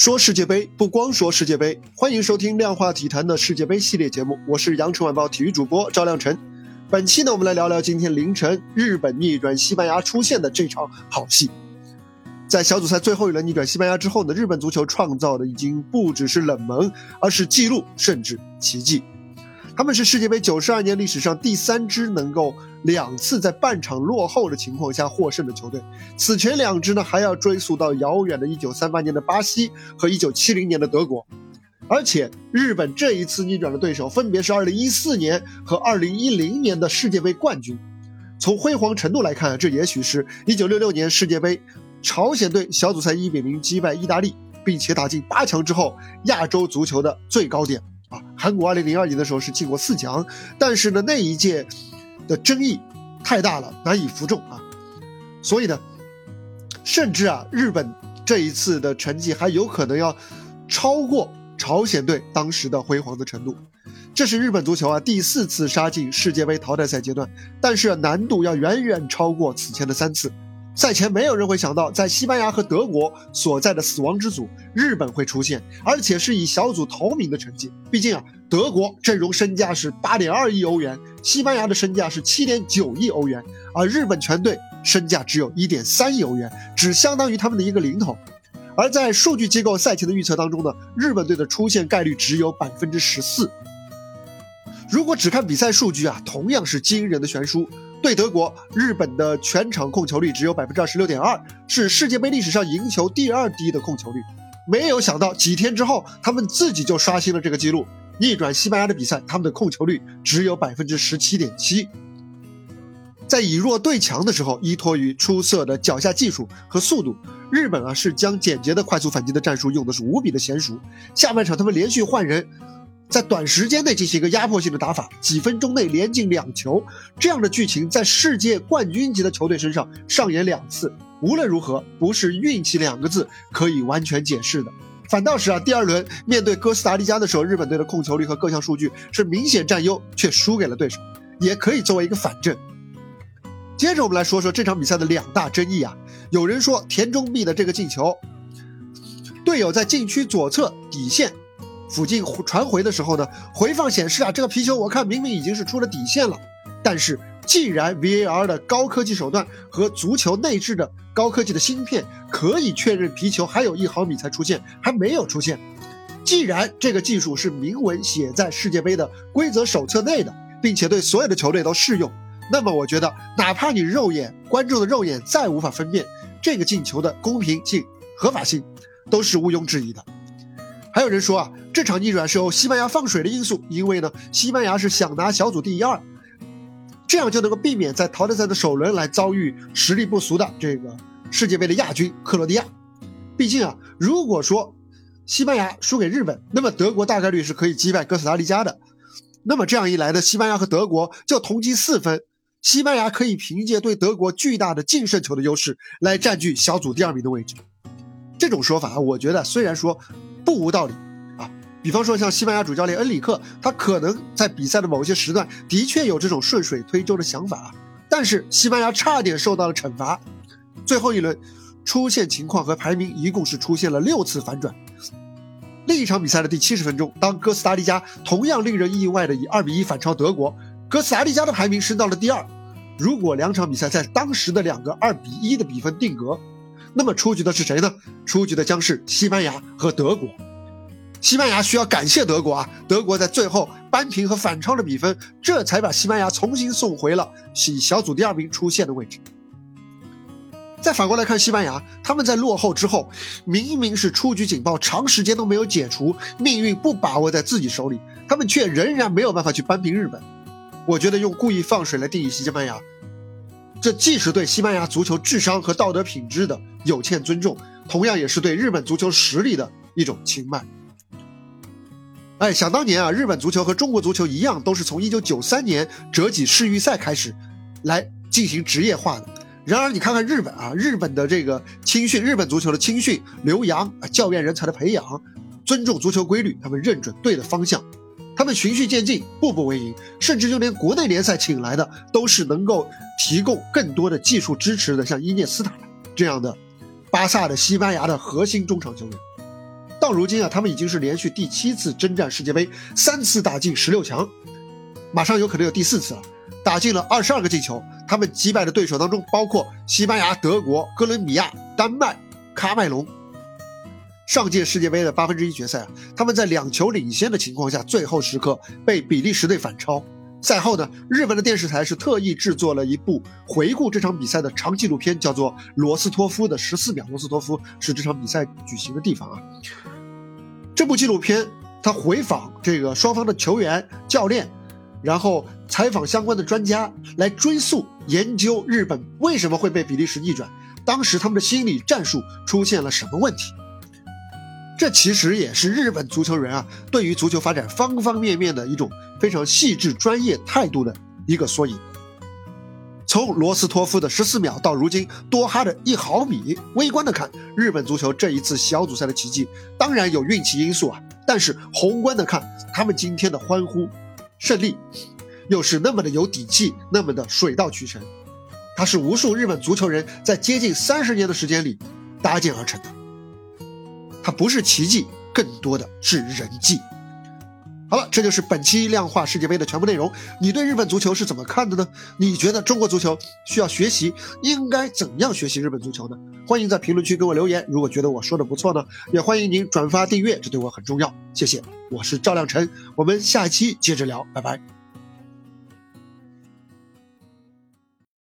说世界杯不光说世界杯，欢迎收听量化体坛的世界杯系列节目，我是羊城晚报体育主播赵亮晨。本期呢，我们来聊聊今天凌晨日本逆转西班牙出现的这场好戏。在小组赛最后一轮逆转西班牙之后呢，日本足球创造的已经不只是冷门，而是记录，甚至奇迹。他们是世界杯九十二年历史上第三支能够两次在半场落后的情况下获胜的球队。此前两支呢，还要追溯到遥远的1938年的巴西和1970年的德国。而且日本这一次逆转的对手分别是2014年和2010年的世界杯冠军。从辉煌程度来看，这也许是1966年世界杯朝鲜队小组赛1比0击败意大利，并且打进八强之后亚洲足球的最高点。啊，韩国二零零二年的时候是进过四强，但是呢那一届的争议太大了，难以服众啊，所以呢，甚至啊日本这一次的成绩还有可能要超过朝鲜队当时的辉煌的程度。这是日本足球啊第四次杀进世界杯淘汰赛阶段，但是难度要远远超过此前的三次。赛前没有人会想到，在西班牙和德国所在的死亡之组，日本会出现，而且是以小组头名的成绩。毕竟啊，德国阵容身价是八点二亿欧元，西班牙的身价是七点九亿欧元，而日本全队身价只有一点三亿欧元，只相当于他们的一个零头。而在数据机构赛前的预测当中呢，日本队的出现概率只有百分之十四。如果只看比赛数据啊，同样是惊人的悬殊。对德国，日本的全场控球率只有百分之二十六点二，是世界杯历史上赢球第二低的控球率。没有想到几天之后，他们自己就刷新了这个记录，逆转西班牙的比赛，他们的控球率只有百分之十七点七。在以弱对强的时候，依托于出色的脚下技术和速度，日本啊是将简洁的快速反击的战术用的是无比的娴熟。下半场他们连续换人。在短时间内进行一个压迫性的打法，几分钟内连进两球，这样的剧情在世界冠军级的球队身上上演两次，无论如何不是运气两个字可以完全解释的。反倒是啊，第二轮面对哥斯达黎加的时候，日本队的控球率和各项数据是明显占优，却输给了对手，也可以作为一个反证。接着我们来说说这场比赛的两大争议啊，有人说田中碧的这个进球，队友在禁区左侧底线。附近传回的时候呢，回放显示啊，这个皮球我看明明已经是出了底线了。但是既然 VAR 的高科技手段和足球内置的高科技的芯片可以确认皮球还有一毫米才出现，还没有出现。既然这个技术是明文写在世界杯的规则手册内的，并且对所有的球队都适用，那么我觉得，哪怕你肉眼观众的肉眼再无法分辨这个进球的公平性、合法性，都是毋庸置疑的。还有人说啊，这场逆转是由西班牙放水的因素，因为呢，西班牙是想拿小组第一二，这样就能够避免在淘汰赛的首轮来遭遇实力不俗的这个世界杯的亚军克罗地亚。毕竟啊，如果说西班牙输给日本，那么德国大概率是可以击败哥斯达黎加的。那么这样一来呢，西班牙和德国就同积四分，西班牙可以凭借对德国巨大的净胜球的优势来占据小组第二名的位置。这种说法，我觉得虽然说。不无道理啊！比方说，像西班牙主教练恩里克，他可能在比赛的某些时段的确有这种顺水推舟的想法啊，但是西班牙差点受到了惩罚。最后一轮出现情况和排名一共是出现了六次反转。另一场比赛的第七十分钟，当哥斯达黎加同样令人意外的以二比一反超德国，哥斯达黎加的排名升到了第二。如果两场比赛在当时的两个二比一的比分定格。那么出局的是谁呢？出局的将是西班牙和德国。西班牙需要感谢德国啊！德国在最后扳平和反超的比分，这才把西班牙重新送回了以小组第二名出现的位置。再反过来看西班牙，他们在落后之后，明明是出局警报长时间都没有解除，命运不把握在自己手里，他们却仍然没有办法去扳平日本。我觉得用故意放水来定义西班牙。这既是对西班牙足球智商和道德品质的有欠尊重，同样也是对日本足球实力的一种轻慢。哎，想当年啊，日本足球和中国足球一样，都是从1993年折戟世预赛开始来进行职业化的。然而，你看看日本啊，日本的这个青训，日本足球的青训、留洋啊、教练人才的培养，尊重足球规律，他们认准对的方向。他们循序渐进，步步为营，甚至就连国内联赛请来的都是能够提供更多的技术支持的，像伊涅斯塔这样的巴萨的西班牙的核心中场球员。到如今啊，他们已经是连续第七次征战世界杯，三次打进十六强，马上有可能有第四次了，打进了二十二个进球。他们击败的对手当中包括西班牙、德国、哥伦比亚、丹麦、喀麦隆。上届世界杯的八分之一决赛，他们在两球领先的情况下，最后时刻被比利时队反超。赛后呢，日本的电视台是特意制作了一部回顾这场比赛的长纪录片，叫做《罗斯托夫的十四秒》。罗斯托夫是这场比赛举行的地方啊。这部纪录片，他回访这个双方的球员、教练，然后采访相关的专家，来追溯研究日本为什么会被比利时逆转，当时他们的心理战术出现了什么问题。这其实也是日本足球人啊，对于足球发展方方面面的一种非常细致专业态度的一个缩影。从罗斯托夫的十四秒到如今多哈的一毫米，微观的看，日本足球这一次小组赛的奇迹，当然有运气因素啊。但是宏观的看，他们今天的欢呼胜利，又是那么的有底气，那么的水到渠成。它是无数日本足球人在接近三十年的时间里搭建而成的。它不是奇迹，更多的是人迹。好了，这就是本期量化世界杯的全部内容。你对日本足球是怎么看的呢？你觉得中国足球需要学习，应该怎样学习日本足球呢？欢迎在评论区给我留言。如果觉得我说的不错呢，也欢迎您转发订阅，这对我很重要。谢谢，我是赵亮晨，我们下期接着聊，拜拜。